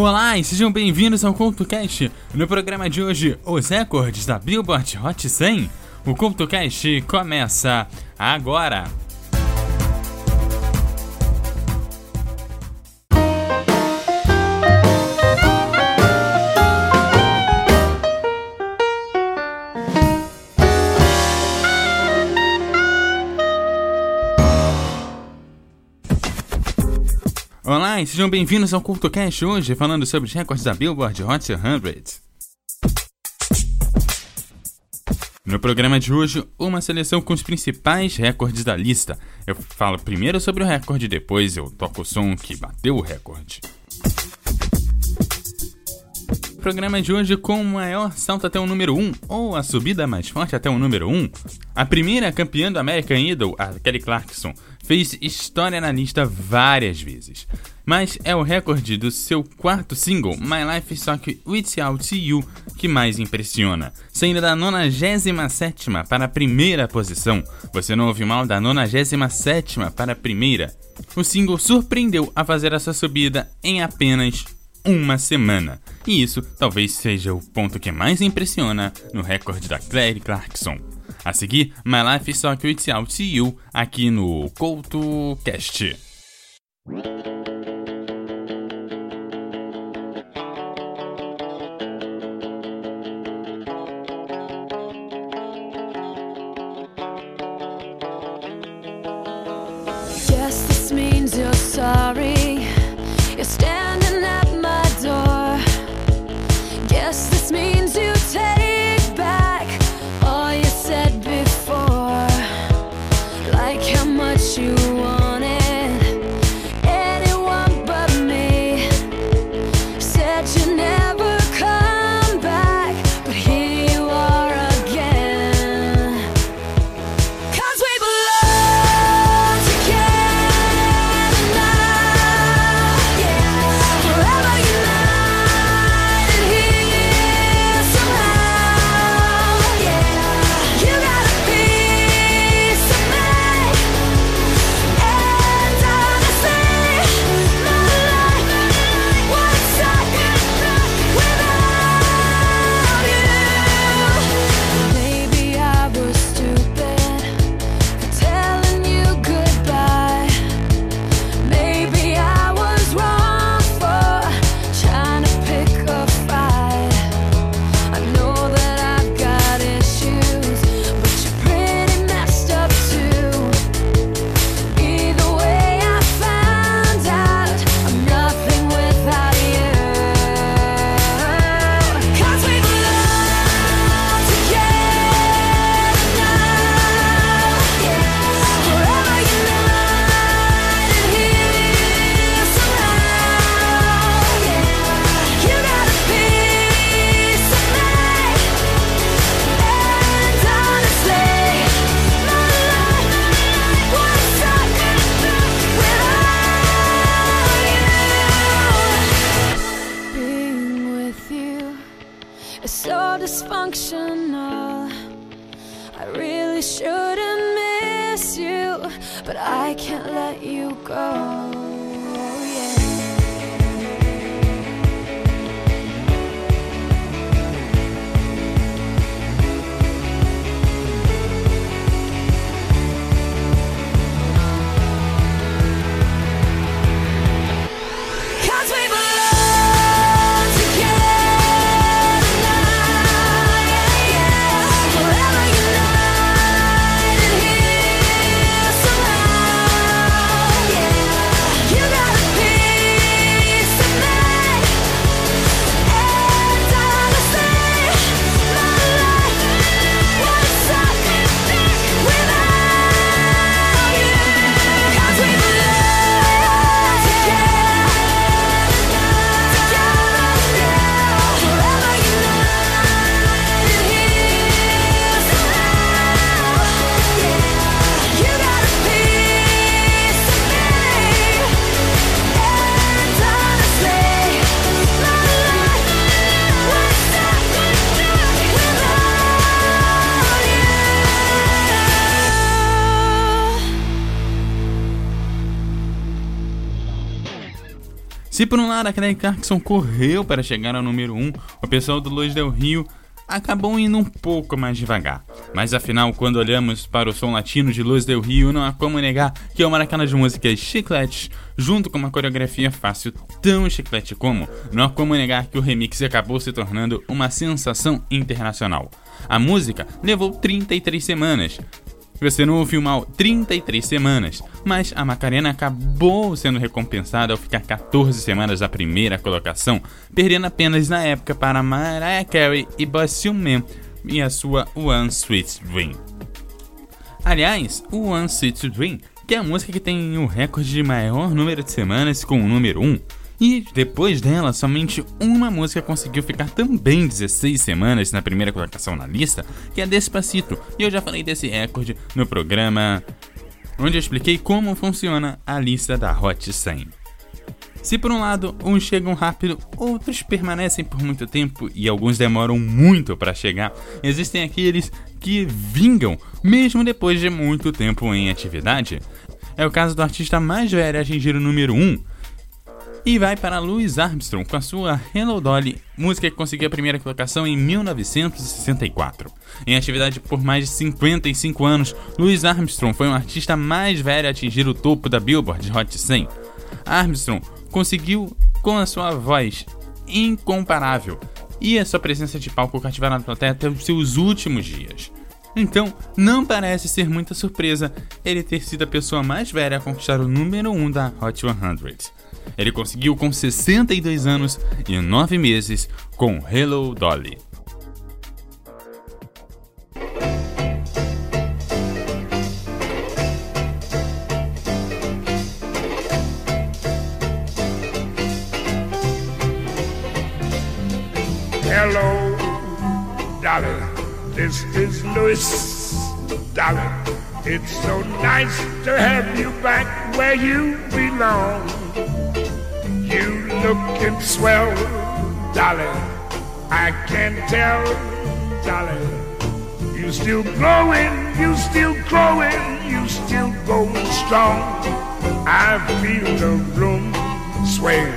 Olá e sejam bem-vindos ao CultoCast. No programa de hoje, os recordes da Billboard Hot 100. O CultoCast começa agora. E sejam bem-vindos ao CultoCast hoje, falando sobre os recordes da Billboard Hot 100. No programa de hoje, uma seleção com os principais recordes da lista. Eu falo primeiro sobre o recorde, depois eu toco o som que bateu o recorde. Programa de hoje com o maior salto até o número 1, ou a subida mais forte até o número 1. A primeira campeã do American Idol, a Kelly Clarkson, fez história na lista várias vezes. Mas é o recorde do seu quarto single, My Life Suck Without You, que mais impressiona. Saindo da 97 para a primeira posição. Você não ouviu mal da 97 para a primeira. O single surpreendeu a fazer essa subida em apenas uma semana. E isso talvez seja o ponto que mais impressiona no recorde da Claire Clarkson. A seguir, My Life is So Cute Out to You aqui no CoutoCast. Guess Se por um lado a Kelly Clarkson correu para chegar ao número 1, o pessoal do Luz Del Rio acabou indo um pouco mais devagar. Mas afinal, quando olhamos para o som latino de Luz Del Rio, não há como negar que é uma daquelas músicas chicletes, junto com uma coreografia fácil, tão chiclete como, não há como negar que o remix acabou se tornando uma sensação internacional. A música levou 33 semanas, você não ouviu mal 33 semanas, mas a Macarena acabou sendo recompensada ao ficar 14 semanas da primeira colocação, perdendo apenas na época para Mariah Carey e Boston Man e a sua One Sweet Dream. Aliás, One Sweet Dream, que é a música que tem o recorde de maior número de semanas com o número 1, e depois dela, somente uma música conseguiu ficar também 16 semanas na primeira colocação na lista, que é Despacito. E eu já falei desse recorde no programa onde eu expliquei como funciona a lista da Hot 100. Se por um lado uns chegam rápido, outros permanecem por muito tempo e alguns demoram muito para chegar, existem aqueles que vingam mesmo depois de muito tempo em atividade. É o caso do artista mais velho a atingir o número 1, e vai para Louis Armstrong com a sua Hello Dolly, música que conseguiu a primeira colocação em 1964. Em atividade por mais de 55 anos, Louis Armstrong foi o artista mais velho a atingir o topo da Billboard Hot 100. Armstrong conseguiu, com a sua voz incomparável e a sua presença de palco cativar na plateia até os seus últimos dias. Então, não parece ser muita surpresa ele ter sido a pessoa mais velha a conquistar o número 1 um da Hot 100. Ele conseguiu com 62 anos e 9 meses com Hello Dolly. Hello, Dolly. This is Louis, Dolly. It's so nice to have you back where you belong. Looking swell, Dolly. I can tell, Dolly. You still growing, you still growing, you still going strong. I feel the room sway,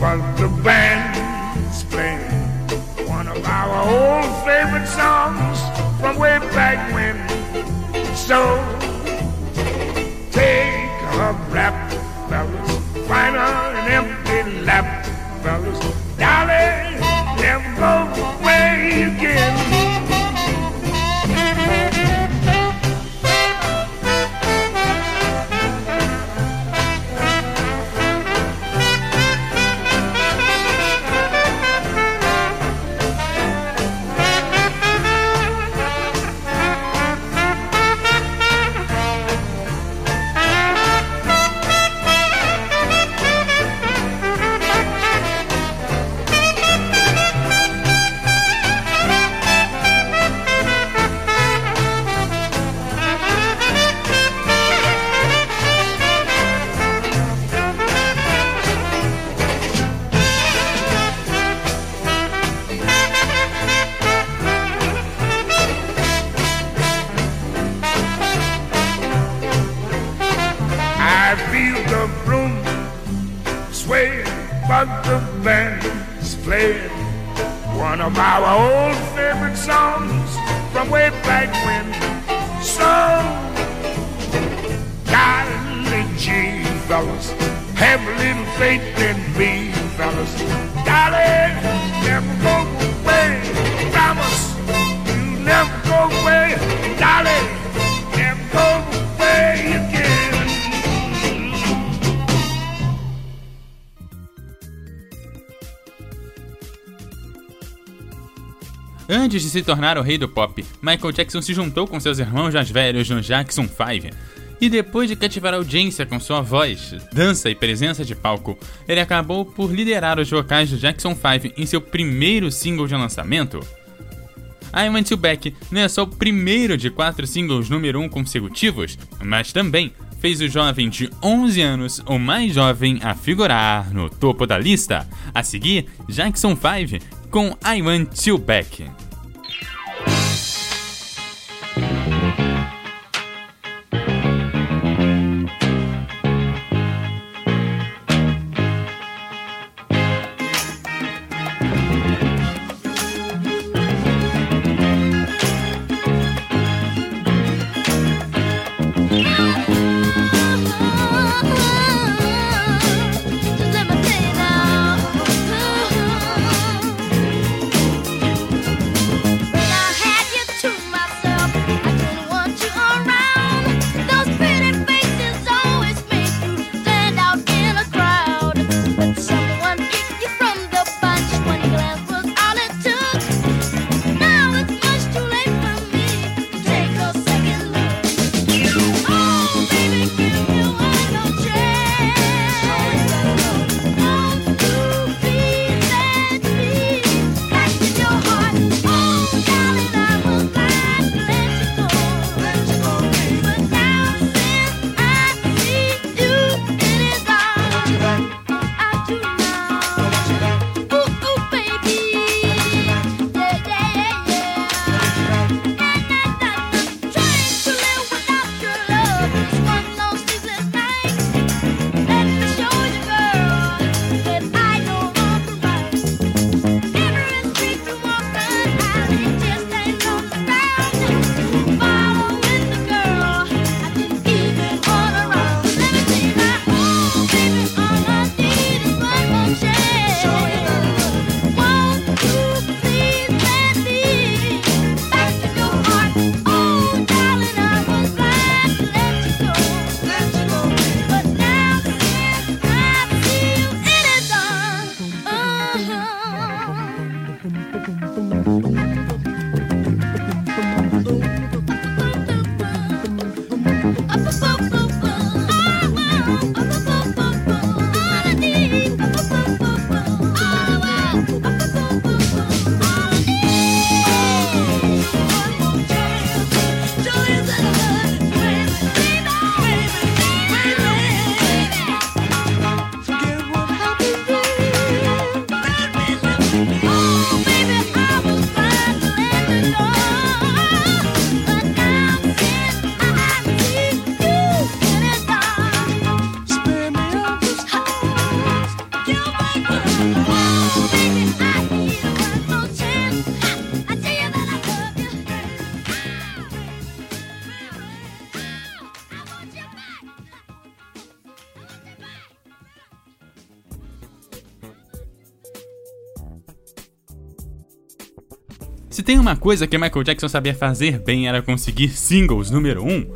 but the band's playing one of our old favorite songs from way back when. So take a rap, fellas find empty lap, fellas. Dolly, never go away. Antes de se tornar o rei do pop, Michael Jackson se juntou com seus irmãos mais velhos no Jackson 5. E depois de cativar a audiência com sua voz, dança e presença de palco, ele acabou por liderar os vocais do Jackson 5 em seu primeiro single de lançamento. I Want You Back não é só o primeiro de quatro singles número 1 um consecutivos, mas também fez o jovem de 11 anos, o mais jovem, a figurar no topo da lista. A seguir, Jackson 5 com I Want You Back. Tem uma coisa que Michael Jackson sabia fazer bem era conseguir singles número 1,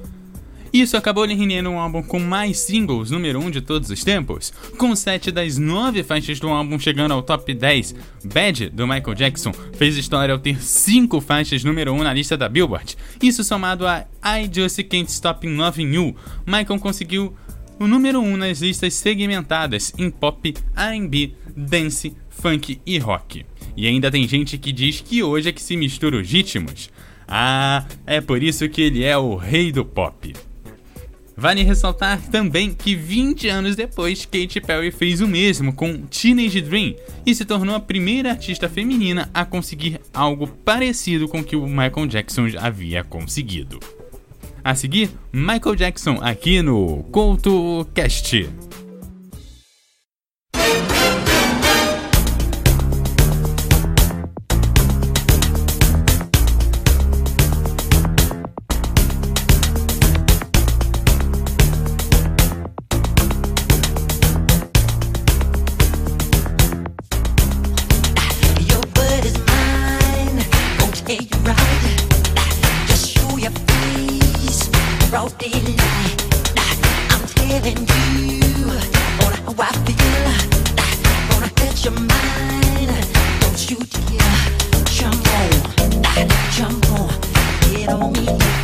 isso acabou lhe rendendo um álbum com mais singles número 1 de todos os tempos, com 7 das 9 faixas do álbum chegando ao top 10. Bad, do Michael Jackson, fez história ao ter 5 faixas número 1 na lista da Billboard. Isso somado a I Just Can't Stop Loving You, Michael conseguiu o número 1 nas listas segmentadas em pop, R&B, dance, funk e rock. E ainda tem gente que diz que hoje é que se mistura os ritmos. Ah, é por isso que ele é o rei do pop. Vale ressaltar também que 20 anos depois, Katy Perry fez o mesmo com Teenage Dream e se tornou a primeira artista feminina a conseguir algo parecido com o que o Michael Jackson havia conseguido. A seguir, Michael Jackson aqui no CoutoCast. broad me.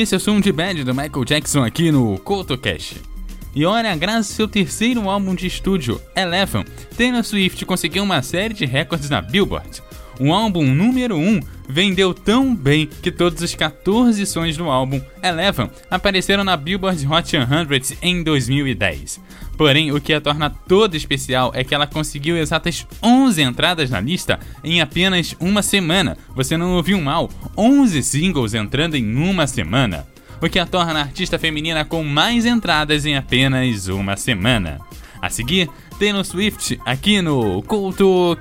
Esse é o de Bad do Michael Jackson aqui no CoutoCast. E olha, graças ao seu terceiro álbum de estúdio, Eleven, Taylor Swift conseguiu uma série de recordes na Billboard. O álbum número 1 vendeu tão bem que todos os 14 sons do álbum Eleven apareceram na Billboard Hot 100 em 2010. Porém, o que a torna toda especial é que ela conseguiu exatas 11 entradas na lista em apenas uma semana. Você não ouviu mal, 11 singles entrando em uma semana o que a torna a artista feminina com mais entradas em apenas uma semana. A seguir, Taylor Swift aqui no Culto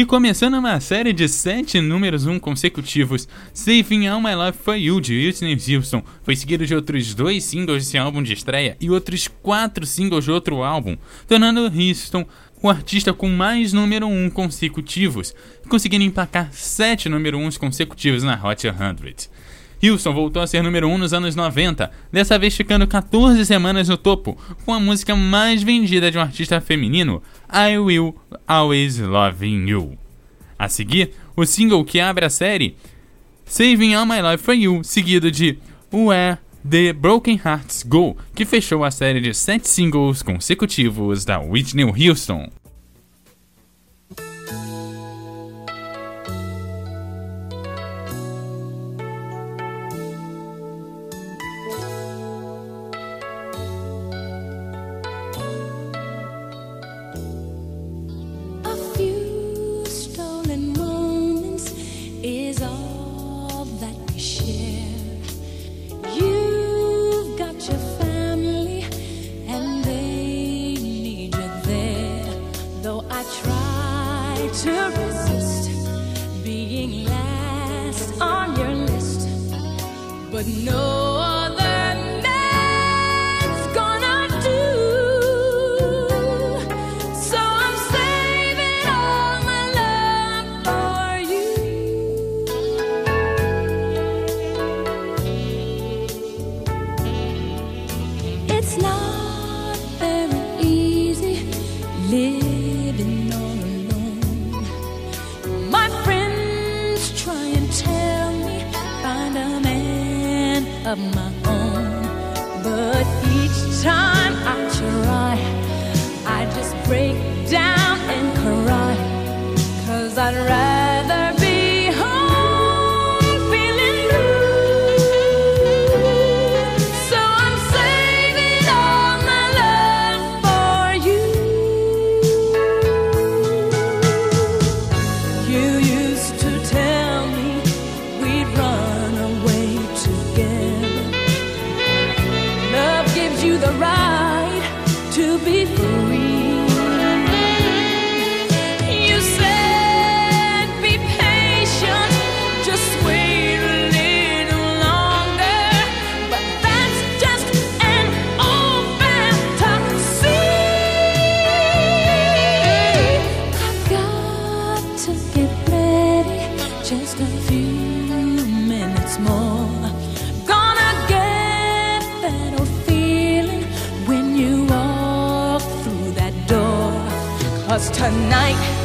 E começando uma série de sete números um consecutivos, Saving All My Love For You de Whitney Houston foi seguido de outros dois singles desse álbum de estreia e outros quatro singles de outro álbum, tornando Houston o artista com mais número 1 um consecutivos, conseguindo emplacar sete número 1 consecutivos na Hot 100. Houston voltou a ser número 1 um nos anos 90, dessa vez ficando 14 semanas no topo, com a música mais vendida de um artista feminino, I Will Always Loving You. A seguir, o single que abre a série, Saving All My Life For You, seguido de Where The Broken Hearts Go, que fechou a série de 7 singles consecutivos da Whitney Houston. Gonna get that old feeling when you walk through that door. Cause tonight.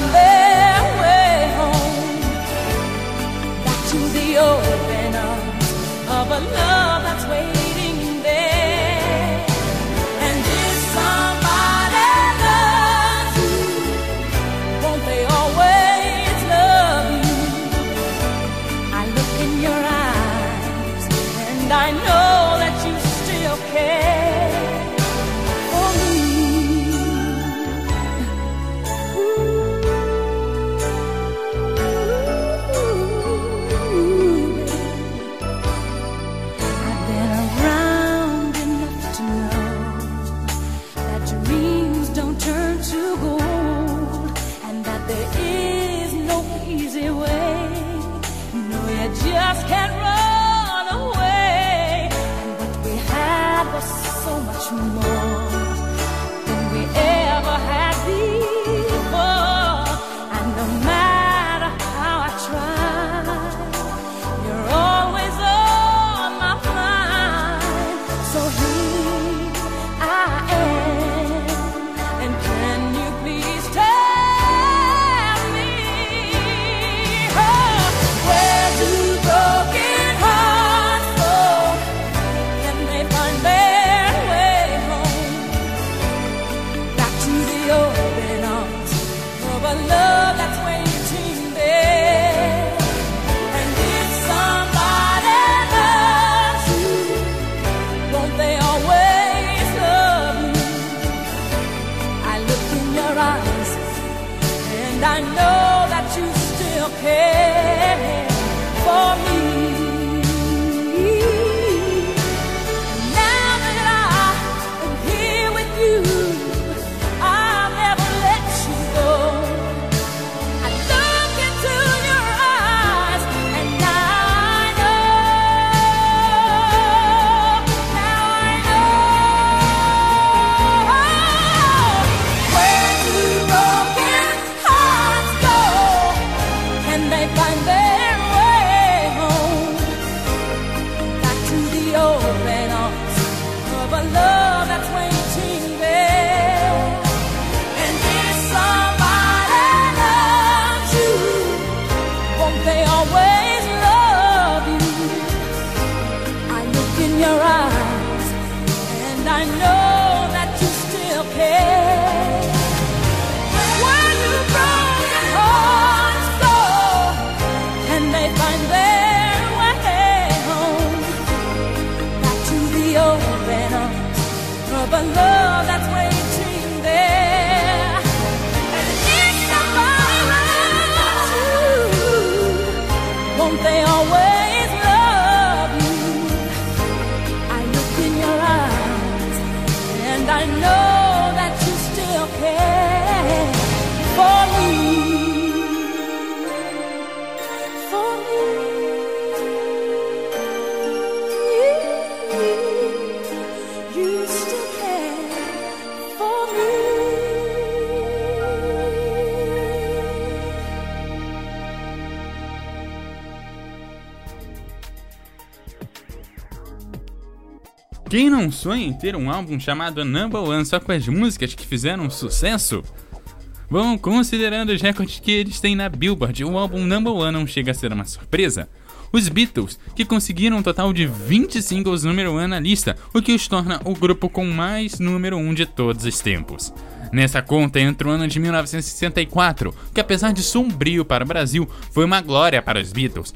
and then your eyes, and I know. Quem não sonha em ter um álbum chamado Number One só com as músicas que fizeram sucesso? Bom, considerando os recordes que eles têm na Billboard, o álbum Number One não chega a ser uma surpresa. Os Beatles, que conseguiram um total de 20 singles número 1 na lista, o que os torna o grupo com mais número 1 de todos os tempos. Nessa conta entra o ano de 1964, que apesar de sombrio para o Brasil, foi uma glória para os Beatles,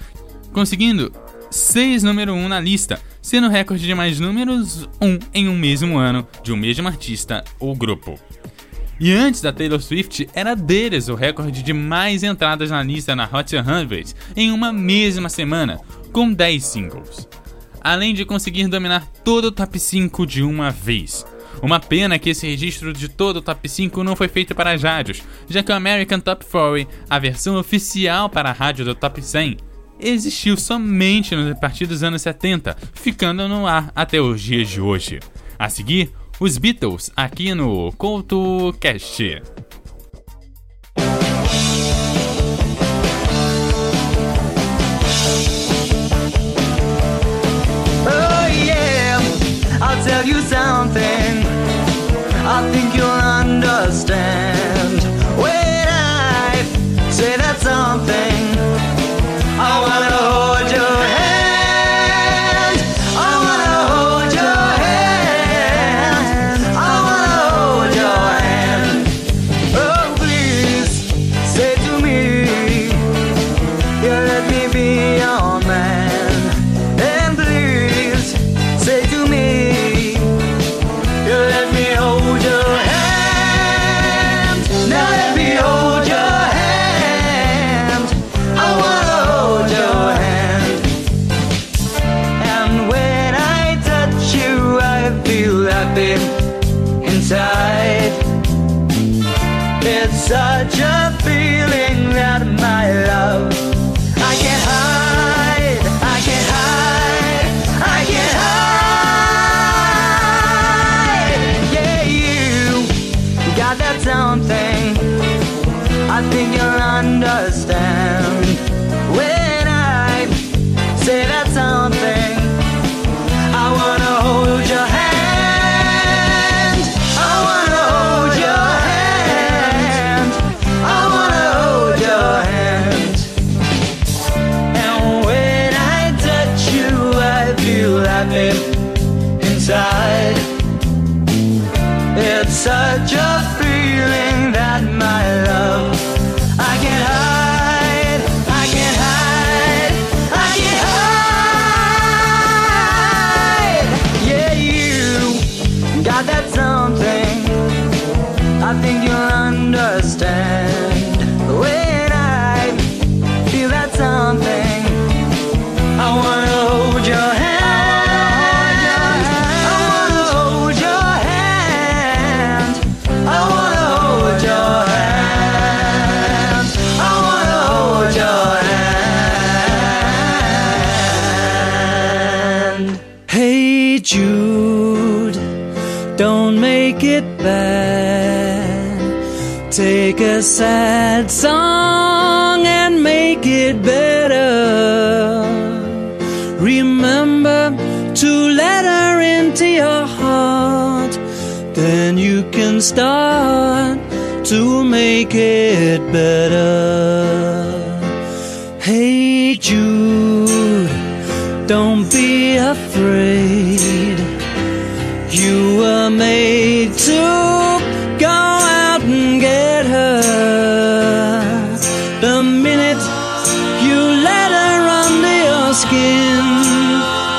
conseguindo 6 número 1 na lista, sendo o recorde de mais números 1 em um mesmo ano de um mesmo artista ou grupo. E antes da Taylor Swift, era deles o recorde de mais entradas na lista na Hot 100 em uma mesma semana, com 10 singles. Além de conseguir dominar todo o top 5 de uma vez. Uma pena que esse registro de todo o top 5 não foi feito para as rádios, já que o American Top 40, a versão oficial para a rádio do Top 100, existiu somente a partir dos anos 70, ficando no ar até os dias de hoje. A seguir, os Beatles aqui no CoutoCast. Oh yeah,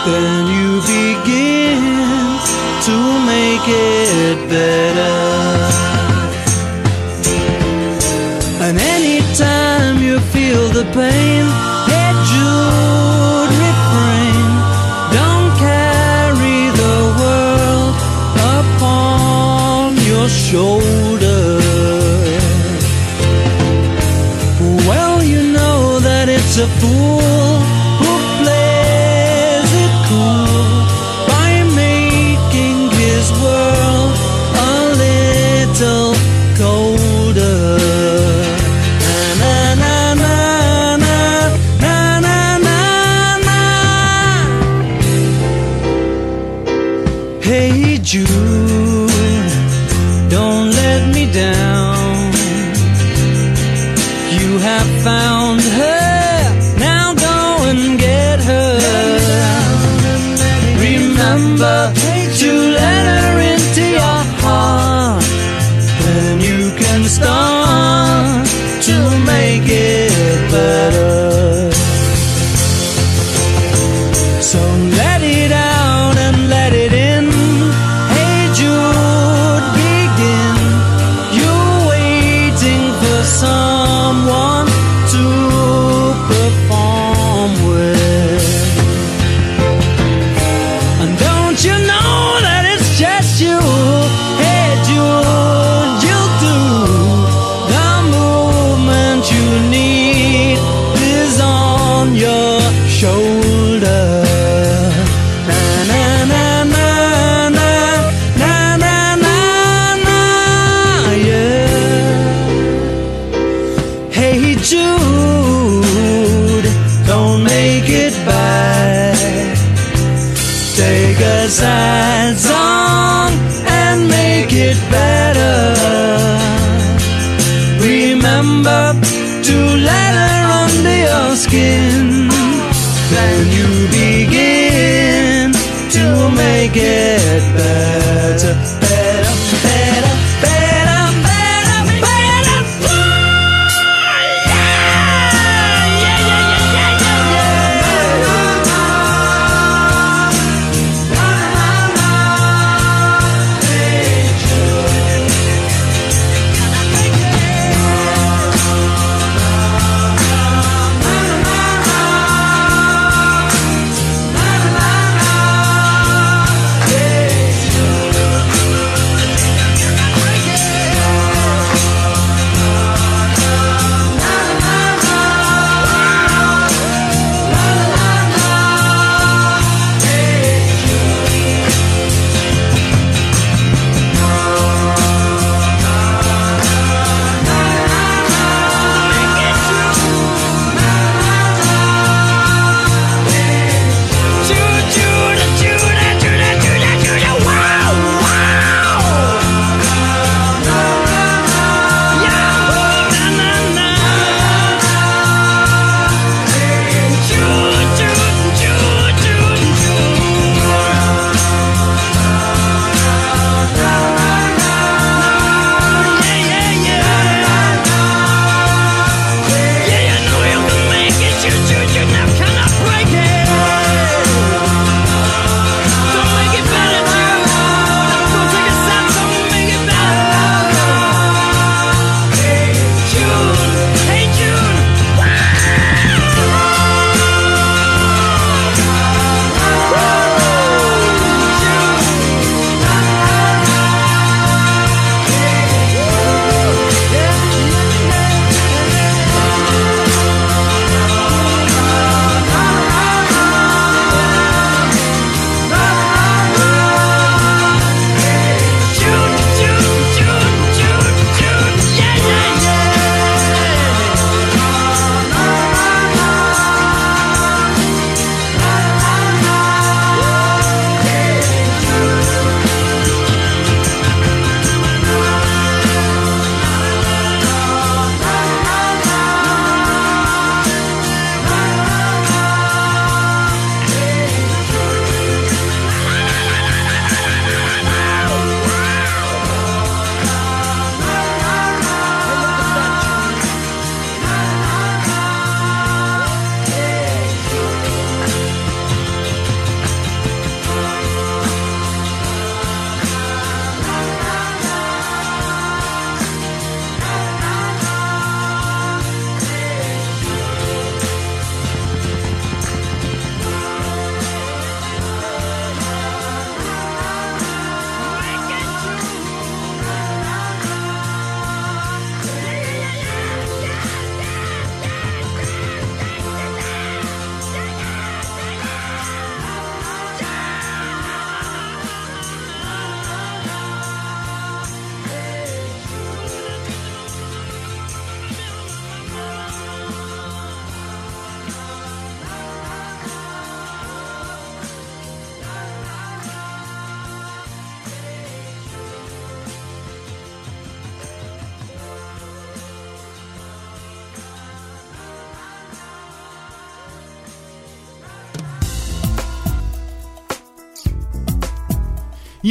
Then you begin to make it better. And anytime you feel the pain, it should refrain. Don't carry the world upon your shoulders.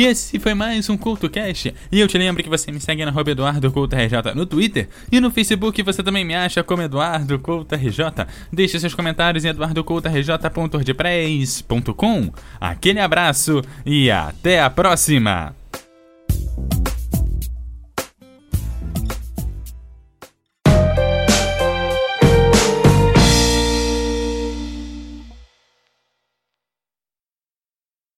Esse foi mais um CultoCast. E eu te lembro que você me segue na EduardoCultoRJ no Twitter e no Facebook você também me acha como Eduardo. Deixe seus comentários em eduardocultorj.wordpress.com. Aquele abraço e até a próxima!